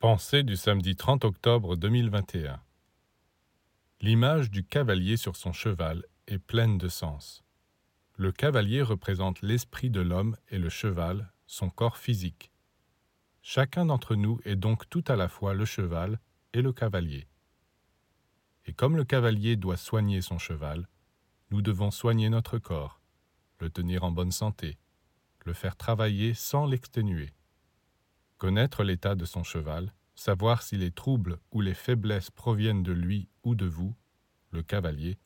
Pensée du samedi 30 octobre 2021 L'image du cavalier sur son cheval est pleine de sens. Le cavalier représente l'esprit de l'homme et le cheval, son corps physique. Chacun d'entre nous est donc tout à la fois le cheval et le cavalier. Et comme le cavalier doit soigner son cheval, nous devons soigner notre corps, le tenir en bonne santé, le faire travailler sans l'exténuer. Connaître l'état de son cheval, savoir si les troubles ou les faiblesses proviennent de lui ou de vous, le cavalier,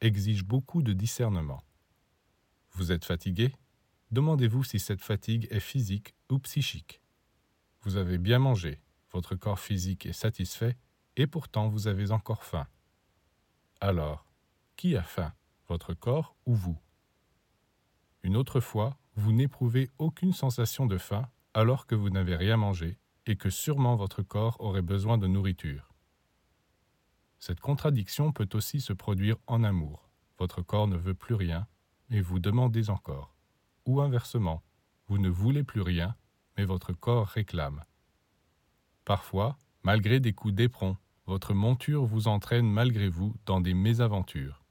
exige beaucoup de discernement. Vous êtes fatigué? Demandez-vous si cette fatigue est physique ou psychique. Vous avez bien mangé, votre corps physique est satisfait, et pourtant vous avez encore faim. Alors, qui a faim, votre corps ou vous? Une autre fois, vous n'éprouvez aucune sensation de faim alors que vous n'avez rien mangé et que sûrement votre corps aurait besoin de nourriture. Cette contradiction peut aussi se produire en amour. Votre corps ne veut plus rien, mais vous demandez encore. Ou inversement, vous ne voulez plus rien, mais votre corps réclame. Parfois, malgré des coups d'éperon, votre monture vous entraîne malgré vous dans des mésaventures.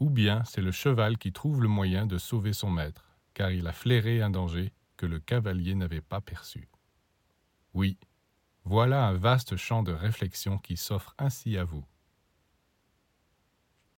Ou bien c'est le cheval qui trouve le moyen de sauver son maître, car il a flairé un danger que le cavalier n'avait pas perçu. Oui, voilà un vaste champ de réflexion qui s'offre ainsi à vous.